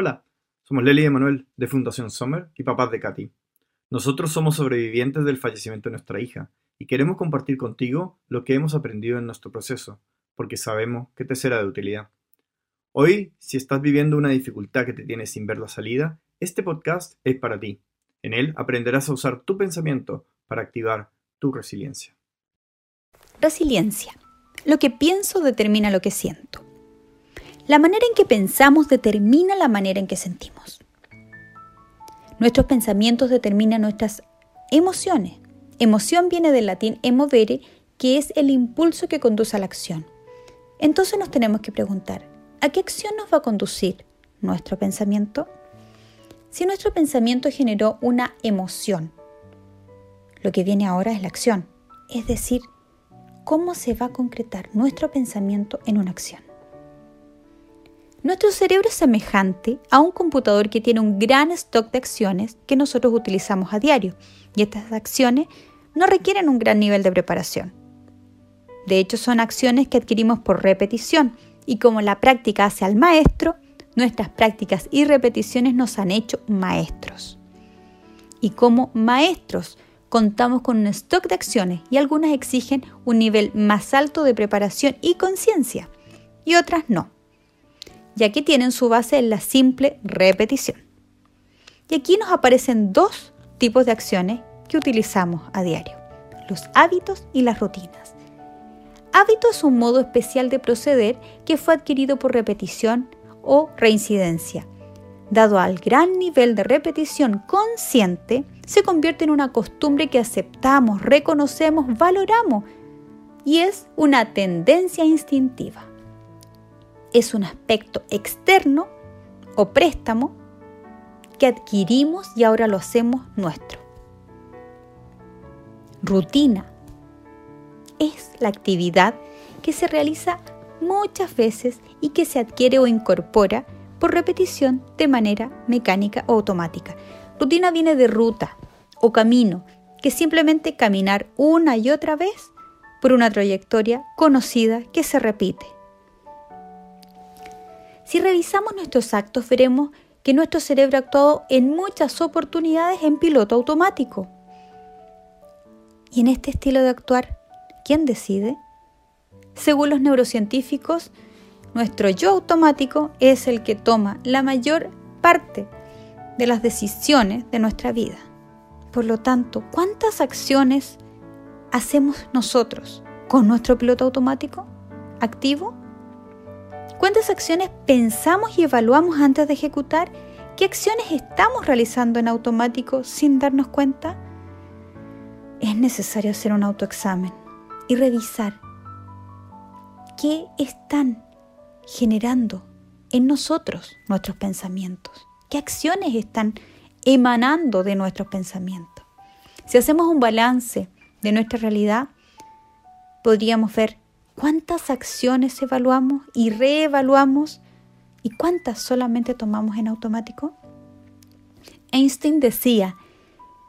Hola, somos Leli y Emanuel de Fundación Sommer y papás de Katy. Nosotros somos sobrevivientes del fallecimiento de nuestra hija y queremos compartir contigo lo que hemos aprendido en nuestro proceso, porque sabemos que te será de utilidad. Hoy, si estás viviendo una dificultad que te tiene sin ver la salida, este podcast es para ti. En él aprenderás a usar tu pensamiento para activar tu resiliencia. Resiliencia. Lo que pienso determina lo que siento. La manera en que pensamos determina la manera en que sentimos. Nuestros pensamientos determinan nuestras emociones. Emoción viene del latín emovere, que es el impulso que conduce a la acción. Entonces nos tenemos que preguntar, ¿a qué acción nos va a conducir nuestro pensamiento? Si nuestro pensamiento generó una emoción, lo que viene ahora es la acción, es decir, cómo se va a concretar nuestro pensamiento en una acción. Nuestro cerebro es semejante a un computador que tiene un gran stock de acciones que nosotros utilizamos a diario y estas acciones no requieren un gran nivel de preparación. De hecho, son acciones que adquirimos por repetición y como la práctica hace al maestro, nuestras prácticas y repeticiones nos han hecho maestros. Y como maestros contamos con un stock de acciones y algunas exigen un nivel más alto de preparación y conciencia y otras no ya que tienen su base en la simple repetición. Y aquí nos aparecen dos tipos de acciones que utilizamos a diario, los hábitos y las rutinas. Hábito es un modo especial de proceder que fue adquirido por repetición o reincidencia. Dado al gran nivel de repetición consciente, se convierte en una costumbre que aceptamos, reconocemos, valoramos y es una tendencia instintiva es un aspecto externo o préstamo que adquirimos y ahora lo hacemos nuestro. Rutina es la actividad que se realiza muchas veces y que se adquiere o incorpora por repetición de manera mecánica o automática. Rutina viene de ruta o camino, que es simplemente caminar una y otra vez por una trayectoria conocida que se repite. Si revisamos nuestros actos, veremos que nuestro cerebro ha actuado en muchas oportunidades en piloto automático. Y en este estilo de actuar, ¿quién decide? Según los neurocientíficos, nuestro yo automático es el que toma la mayor parte de las decisiones de nuestra vida. Por lo tanto, ¿cuántas acciones hacemos nosotros con nuestro piloto automático activo? ¿Cuántas acciones pensamos y evaluamos antes de ejecutar? ¿Qué acciones estamos realizando en automático sin darnos cuenta? Es necesario hacer un autoexamen y revisar qué están generando en nosotros nuestros pensamientos, qué acciones están emanando de nuestros pensamientos. Si hacemos un balance de nuestra realidad, podríamos ver ¿Cuántas acciones evaluamos y reevaluamos y cuántas solamente tomamos en automático? Einstein decía,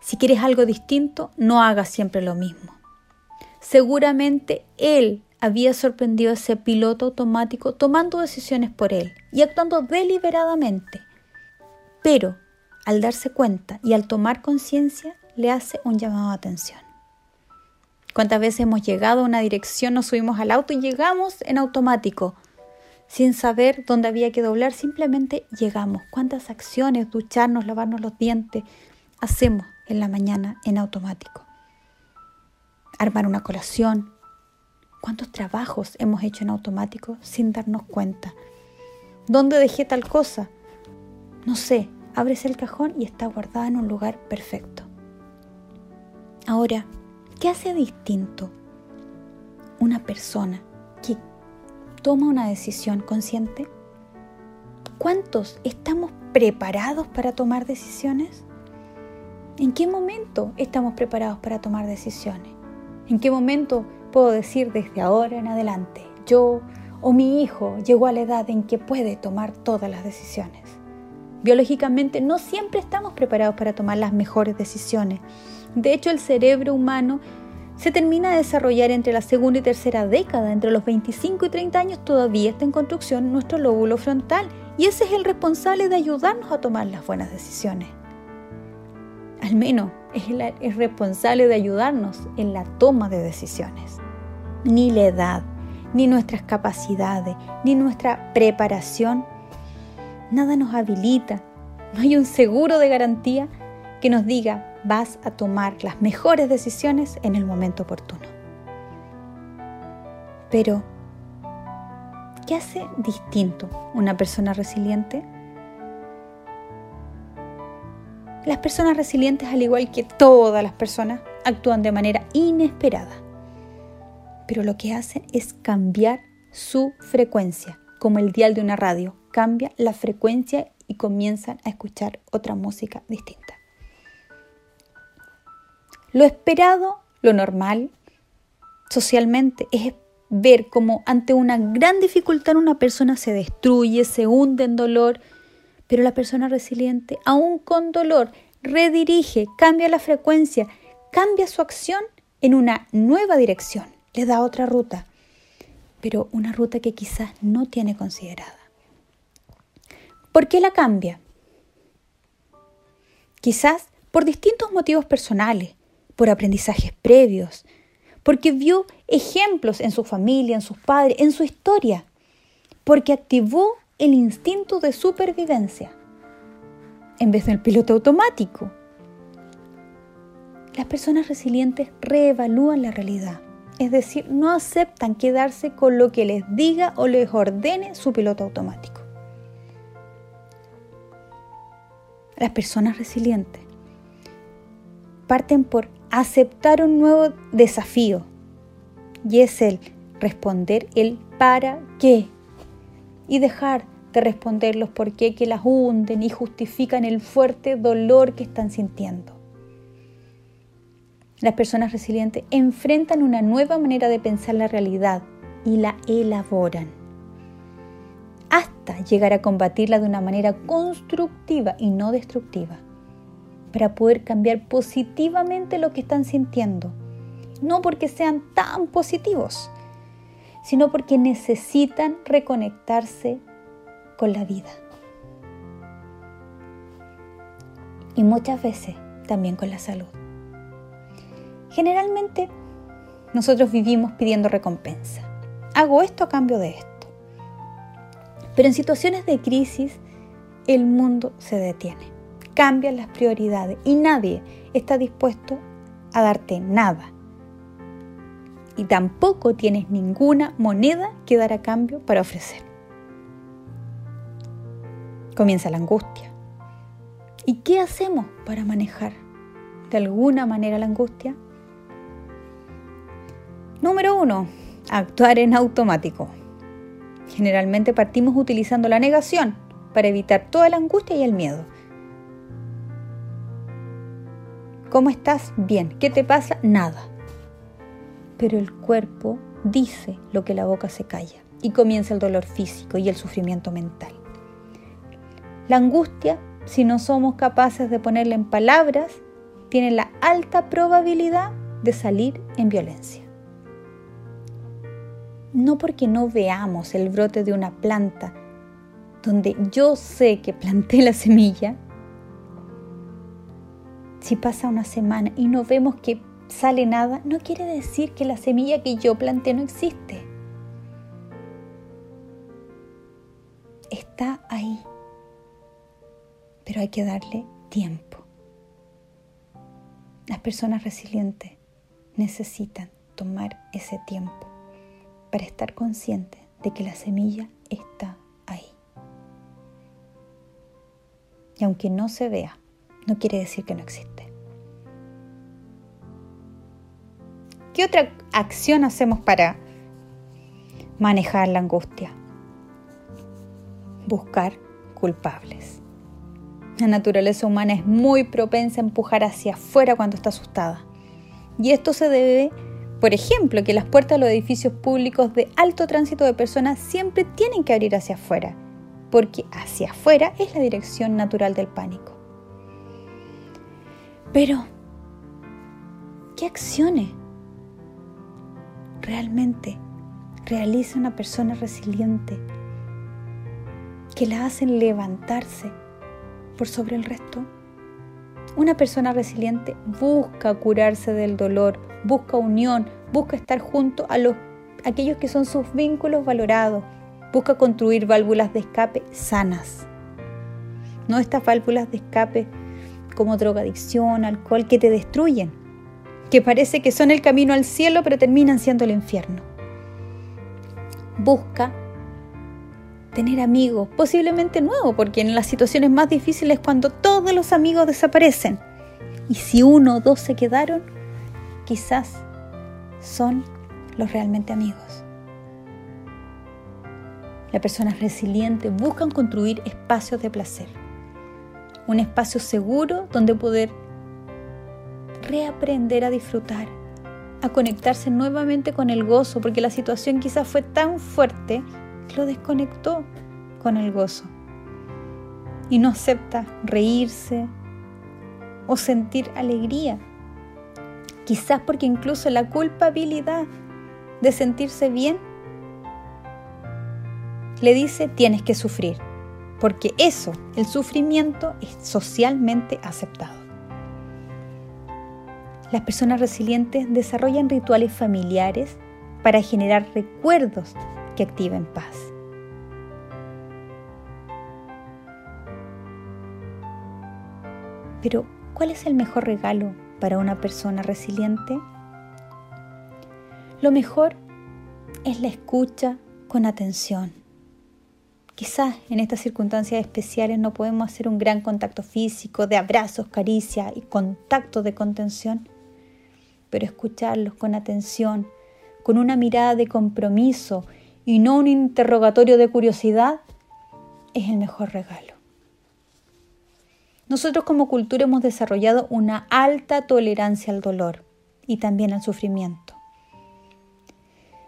si quieres algo distinto, no hagas siempre lo mismo. Seguramente él había sorprendido a ese piloto automático tomando decisiones por él y actuando deliberadamente. Pero al darse cuenta y al tomar conciencia, le hace un llamado de atención. ¿Cuántas veces hemos llegado a una dirección, nos subimos al auto y llegamos en automático? Sin saber dónde había que doblar, simplemente llegamos. ¿Cuántas acciones, ducharnos, lavarnos los dientes, hacemos en la mañana en automático? Armar una colación. ¿Cuántos trabajos hemos hecho en automático sin darnos cuenta? ¿Dónde dejé tal cosa? No sé, abres el cajón y está guardada en un lugar perfecto. Ahora, ¿Qué hace distinto una persona que toma una decisión consciente? ¿Cuántos estamos preparados para tomar decisiones? ¿En qué momento estamos preparados para tomar decisiones? ¿En qué momento puedo decir desde ahora en adelante, yo o mi hijo llegó a la edad en que puede tomar todas las decisiones? Biológicamente no siempre estamos preparados para tomar las mejores decisiones. De hecho, el cerebro humano se termina de desarrollar entre la segunda y tercera década, entre los 25 y 30 años todavía está en construcción nuestro lóbulo frontal y ese es el responsable de ayudarnos a tomar las buenas decisiones. Al menos es el responsable de ayudarnos en la toma de decisiones. Ni la edad, ni nuestras capacidades, ni nuestra preparación, nada nos habilita. No hay un seguro de garantía que nos diga vas a tomar las mejores decisiones en el momento oportuno. Pero, ¿qué hace distinto una persona resiliente? Las personas resilientes, al igual que todas las personas, actúan de manera inesperada. Pero lo que hacen es cambiar su frecuencia, como el dial de una radio. Cambia la frecuencia y comienzan a escuchar otra música distinta. Lo esperado, lo normal, socialmente, es ver cómo ante una gran dificultad una persona se destruye, se hunde en dolor, pero la persona resiliente, aún con dolor, redirige, cambia la frecuencia, cambia su acción en una nueva dirección, le da otra ruta, pero una ruta que quizás no tiene considerada. ¿Por qué la cambia? Quizás por distintos motivos personales, por aprendizajes previos, porque vio ejemplos en su familia, en sus padres, en su historia, porque activó el instinto de supervivencia en vez del piloto automático. Las personas resilientes reevalúan la realidad, es decir, no aceptan quedarse con lo que les diga o les ordene su piloto automático. Las personas resilientes parten por aceptar un nuevo desafío y es el responder el para qué y dejar de responder los por qué que las hunden y justifican el fuerte dolor que están sintiendo. Las personas resilientes enfrentan una nueva manera de pensar la realidad y la elaboran hasta llegar a combatirla de una manera constructiva y no destructiva para poder cambiar positivamente lo que están sintiendo. No porque sean tan positivos, sino porque necesitan reconectarse con la vida. Y muchas veces también con la salud. Generalmente nosotros vivimos pidiendo recompensa. Hago esto a cambio de esto. Pero en situaciones de crisis el mundo se detiene cambian las prioridades y nadie está dispuesto a darte nada. Y tampoco tienes ninguna moneda que dar a cambio para ofrecer. Comienza la angustia. ¿Y qué hacemos para manejar de alguna manera la angustia? Número uno, actuar en automático. Generalmente partimos utilizando la negación para evitar toda la angustia y el miedo. ¿Cómo estás? Bien. ¿Qué te pasa? Nada. Pero el cuerpo dice lo que la boca se calla y comienza el dolor físico y el sufrimiento mental. La angustia, si no somos capaces de ponerla en palabras, tiene la alta probabilidad de salir en violencia. No porque no veamos el brote de una planta donde yo sé que planté la semilla, si pasa una semana y no vemos que sale nada, no quiere decir que la semilla que yo planté no existe. Está ahí, pero hay que darle tiempo. Las personas resilientes necesitan tomar ese tiempo para estar conscientes de que la semilla está ahí. Y aunque no se vea, no quiere decir que no existe. ¿Qué otra acción hacemos para manejar la angustia? Buscar culpables. La naturaleza humana es muy propensa a empujar hacia afuera cuando está asustada. Y esto se debe, por ejemplo, que las puertas de los edificios públicos de alto tránsito de personas siempre tienen que abrir hacia afuera, porque hacia afuera es la dirección natural del pánico. Pero, ¿qué acciones realmente realiza una persona resiliente que la hacen levantarse por sobre el resto? Una persona resiliente busca curarse del dolor, busca unión, busca estar junto a los aquellos que son sus vínculos valorados, busca construir válvulas de escape sanas. No estas válvulas de escape como drogadicción, alcohol que te destruyen, que parece que son el camino al cielo pero terminan siendo el infierno. Busca tener amigos, posiblemente nuevos, porque en las situaciones más difíciles cuando todos los amigos desaparecen. Y si uno o dos se quedaron, quizás son los realmente amigos. Las personas resilientes buscan construir espacios de placer, un espacio seguro donde poder reaprender a disfrutar, a conectarse nuevamente con el gozo, porque la situación quizás fue tan fuerte que lo desconectó con el gozo. Y no acepta reírse o sentir alegría. Quizás porque incluso la culpabilidad de sentirse bien le dice tienes que sufrir, porque eso, el sufrimiento, es socialmente aceptado. Las personas resilientes desarrollan rituales familiares para generar recuerdos que activen paz. Pero, ¿cuál es el mejor regalo para una persona resiliente? Lo mejor es la escucha con atención. Quizás en estas circunstancias especiales no podemos hacer un gran contacto físico, de abrazos, caricia y contacto de contención, pero escucharlos con atención, con una mirada de compromiso y no un interrogatorio de curiosidad, es el mejor regalo. Nosotros como cultura hemos desarrollado una alta tolerancia al dolor y también al sufrimiento.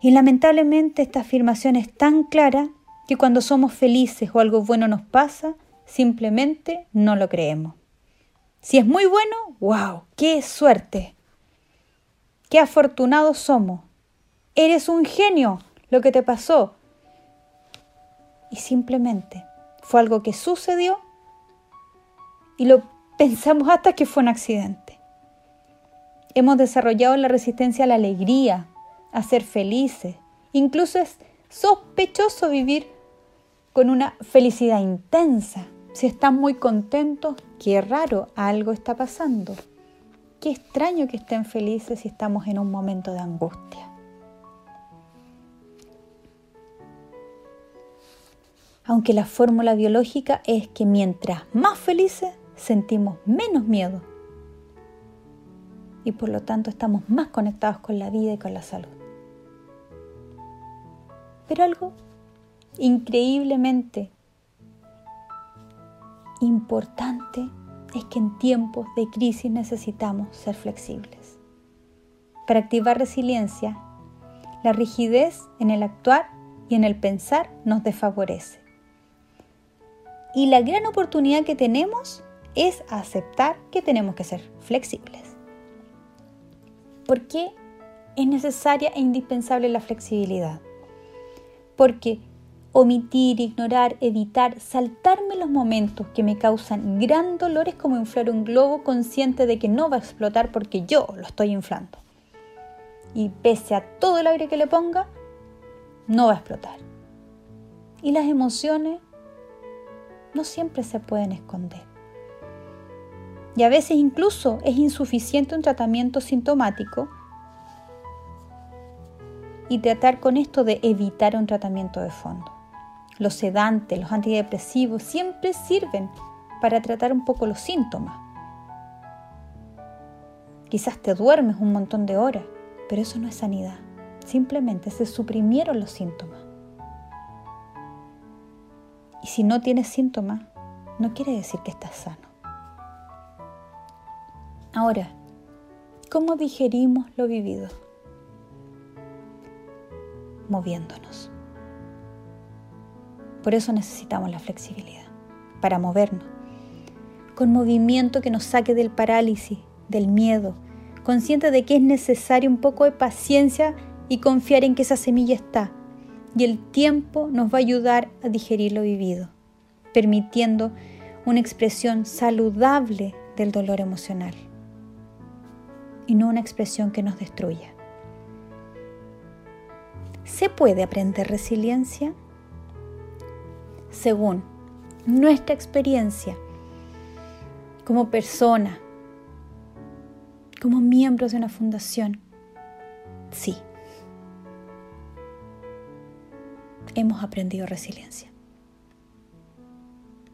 Y lamentablemente esta afirmación es tan clara que cuando somos felices o algo bueno nos pasa, simplemente no lo creemos. Si es muy bueno, wow, qué suerte. Qué afortunados somos. Eres un genio lo que te pasó. Y simplemente fue algo que sucedió y lo pensamos hasta que fue un accidente. Hemos desarrollado la resistencia a la alegría, a ser felices. Incluso es sospechoso vivir con una felicidad intensa. Si están muy contentos, qué raro, algo está pasando. Qué extraño que estén felices si estamos en un momento de angustia. Aunque la fórmula biológica es que mientras más felices sentimos menos miedo y por lo tanto estamos más conectados con la vida y con la salud. Pero algo increíblemente importante es que en tiempos de crisis necesitamos ser flexibles. Para activar resiliencia, la rigidez en el actuar y en el pensar nos desfavorece. Y la gran oportunidad que tenemos es aceptar que tenemos que ser flexibles. ¿Por qué es necesaria e indispensable la flexibilidad? Porque omitir, ignorar, evitar, saltarme los momentos que me causan gran dolor es como inflar un globo consciente de que no va a explotar porque yo lo estoy inflando. Y pese a todo el aire que le ponga, no va a explotar. Y las emociones no siempre se pueden esconder. Y a veces incluso es insuficiente un tratamiento sintomático y tratar con esto de evitar un tratamiento de fondo. Los sedantes, los antidepresivos siempre sirven para tratar un poco los síntomas. Quizás te duermes un montón de horas, pero eso no es sanidad. Simplemente se suprimieron los síntomas. Y si no tienes síntomas, no quiere decir que estás sano. Ahora, ¿cómo digerimos lo vivido? Moviéndonos. Por eso necesitamos la flexibilidad, para movernos, con movimiento que nos saque del parálisis, del miedo, consciente de que es necesario un poco de paciencia y confiar en que esa semilla está y el tiempo nos va a ayudar a digerir lo vivido, permitiendo una expresión saludable del dolor emocional y no una expresión que nos destruya. ¿Se puede aprender resiliencia? Según nuestra experiencia como persona, como miembros de una fundación, sí. Hemos aprendido resiliencia.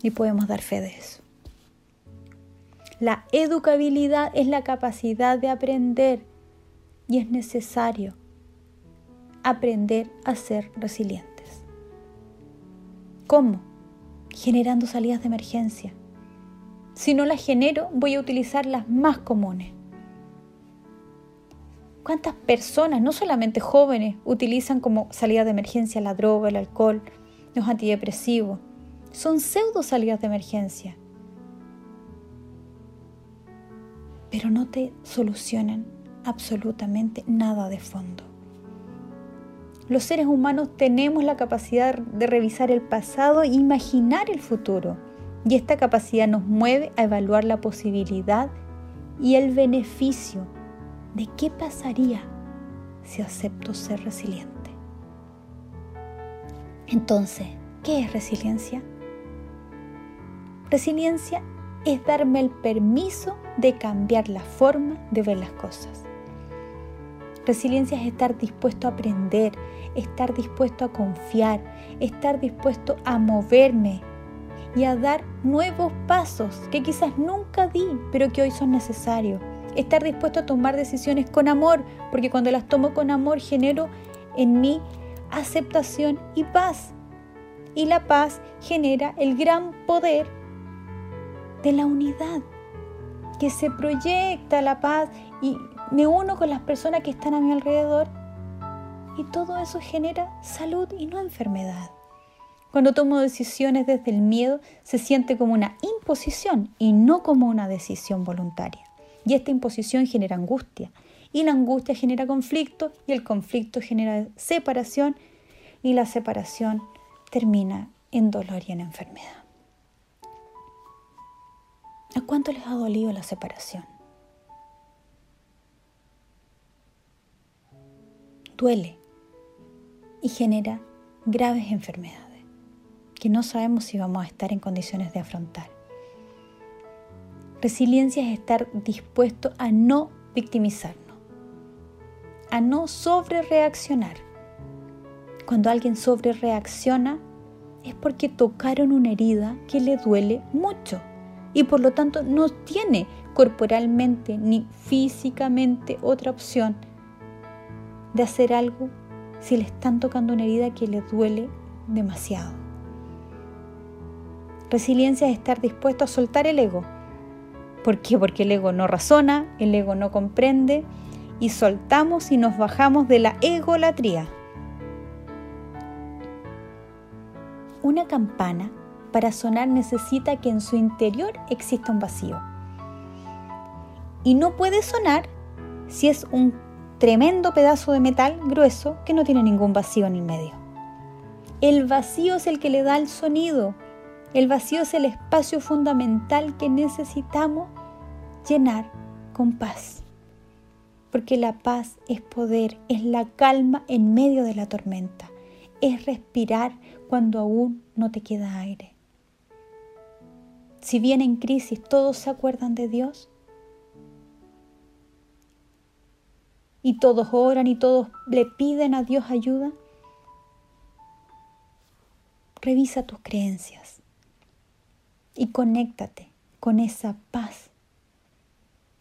Y podemos dar fe de eso. La educabilidad es la capacidad de aprender y es necesario aprender a ser resilientes. ¿Cómo? Generando salidas de emergencia. Si no las genero, voy a utilizar las más comunes. ¿Cuántas personas, no solamente jóvenes, utilizan como salida de emergencia la droga, el alcohol, los antidepresivos? Son pseudo salidas de emergencia pero no te solucionan absolutamente nada de fondo. Los seres humanos tenemos la capacidad de revisar el pasado e imaginar el futuro. Y esta capacidad nos mueve a evaluar la posibilidad y el beneficio de qué pasaría si acepto ser resiliente. Entonces, ¿qué es resiliencia? Resiliencia es darme el permiso de cambiar la forma de ver las cosas. Resiliencia es estar dispuesto a aprender, estar dispuesto a confiar, estar dispuesto a moverme y a dar nuevos pasos que quizás nunca di, pero que hoy son necesarios. Estar dispuesto a tomar decisiones con amor, porque cuando las tomo con amor genero en mí aceptación y paz. Y la paz genera el gran poder de la unidad, que se proyecta la paz y me uno con las personas que están a mi alrededor y todo eso genera salud y no enfermedad. Cuando tomo decisiones desde el miedo se siente como una imposición y no como una decisión voluntaria. Y esta imposición genera angustia y la angustia genera conflicto y el conflicto genera separación y la separación termina en dolor y en enfermedad. ¿A cuánto les ha dolido la separación? Duele y genera graves enfermedades que no sabemos si vamos a estar en condiciones de afrontar. Resiliencia es estar dispuesto a no victimizarnos, a no sobre reaccionar. Cuando alguien sobre reacciona es porque tocaron una herida que le duele mucho y por lo tanto no tiene corporalmente ni físicamente otra opción de hacer algo si le están tocando una herida que le duele demasiado. Resiliencia es estar dispuesto a soltar el ego. ¿Por qué? Porque el ego no razona, el ego no comprende y soltamos y nos bajamos de la egolatría. Una campana para sonar necesita que en su interior exista un vacío. Y no puede sonar si es un tremendo pedazo de metal grueso que no tiene ningún vacío en el medio. El vacío es el que le da el sonido. El vacío es el espacio fundamental que necesitamos llenar con paz. Porque la paz es poder, es la calma en medio de la tormenta, es respirar cuando aún no te queda aire. Si bien en crisis todos se acuerdan de Dios y todos oran y todos le piden a Dios ayuda, revisa tus creencias y conéctate con esa paz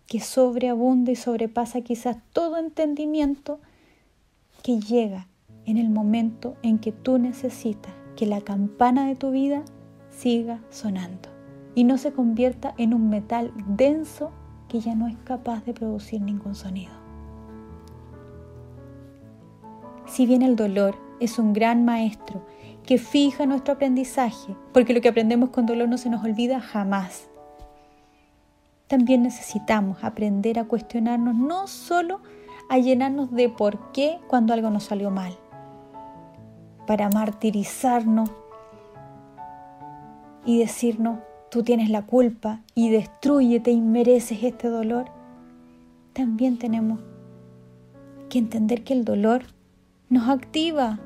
que sobreabunda y sobrepasa quizás todo entendimiento que llega en el momento en que tú necesitas que la campana de tu vida siga sonando y no se convierta en un metal denso que ya no es capaz de producir ningún sonido. Si bien el dolor es un gran maestro que fija nuestro aprendizaje, porque lo que aprendemos con dolor no se nos olvida jamás, también necesitamos aprender a cuestionarnos no solo a llenarnos de por qué cuando algo nos salió mal, para martirizarnos y decirnos, tú tienes la culpa y destruyete y mereces este dolor, también tenemos que entender que el dolor nos activa.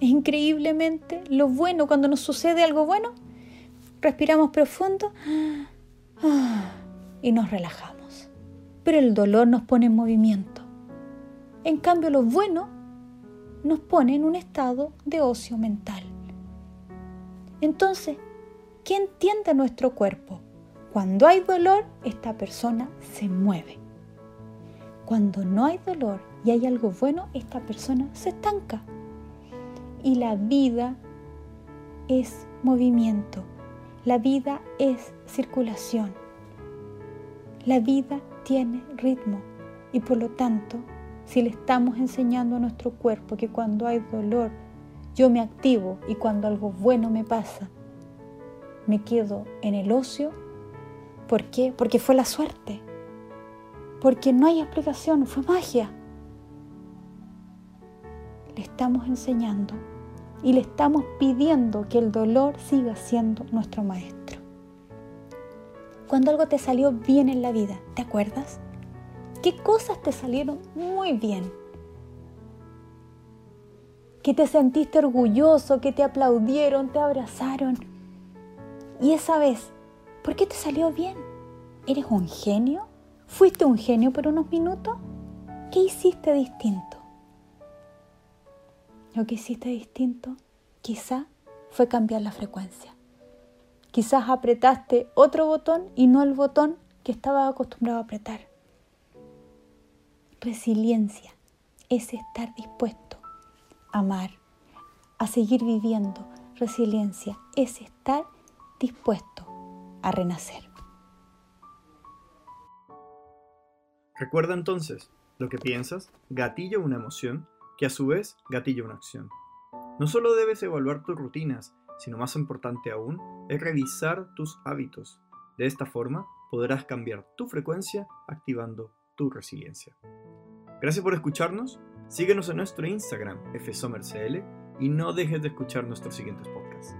Es increíblemente lo bueno cuando nos sucede algo bueno. Respiramos profundo ah, y nos relajamos. Pero el dolor nos pone en movimiento. En cambio, lo bueno nos pone en un estado de ocio mental. Entonces, ¿qué entiende nuestro cuerpo? Cuando hay dolor, esta persona se mueve. Cuando no hay dolor y hay algo bueno, esta persona se estanca. Y la vida es movimiento. La vida es circulación. La vida tiene ritmo y por lo tanto, si le estamos enseñando a nuestro cuerpo que cuando hay dolor yo me activo y cuando algo bueno me pasa, me quedo en el ocio. ¿Por qué? Porque fue la suerte. Porque no hay explicación, fue magia. Le estamos enseñando y le estamos pidiendo que el dolor siga siendo nuestro maestro. Cuando algo te salió bien en la vida, ¿te acuerdas? ¿Qué cosas te salieron muy bien? que te sentiste orgulloso, que te aplaudieron, te abrazaron. Y esa vez, ¿por qué te salió bien? ¿Eres un genio? ¿Fuiste un genio por unos minutos? ¿Qué hiciste distinto? Lo que hiciste distinto quizá fue cambiar la frecuencia. Quizás apretaste otro botón y no el botón que estaba acostumbrado a apretar. Resiliencia es estar dispuesto amar, a seguir viviendo. Resiliencia es estar dispuesto a renacer. Recuerda entonces, lo que piensas gatilla una emoción que a su vez gatilla una acción. No solo debes evaluar tus rutinas, sino más importante aún es revisar tus hábitos. De esta forma podrás cambiar tu frecuencia activando tu resiliencia. Gracias por escucharnos Síguenos en nuestro Instagram, fsomercl, y no dejes de escuchar nuestros siguientes podcasts.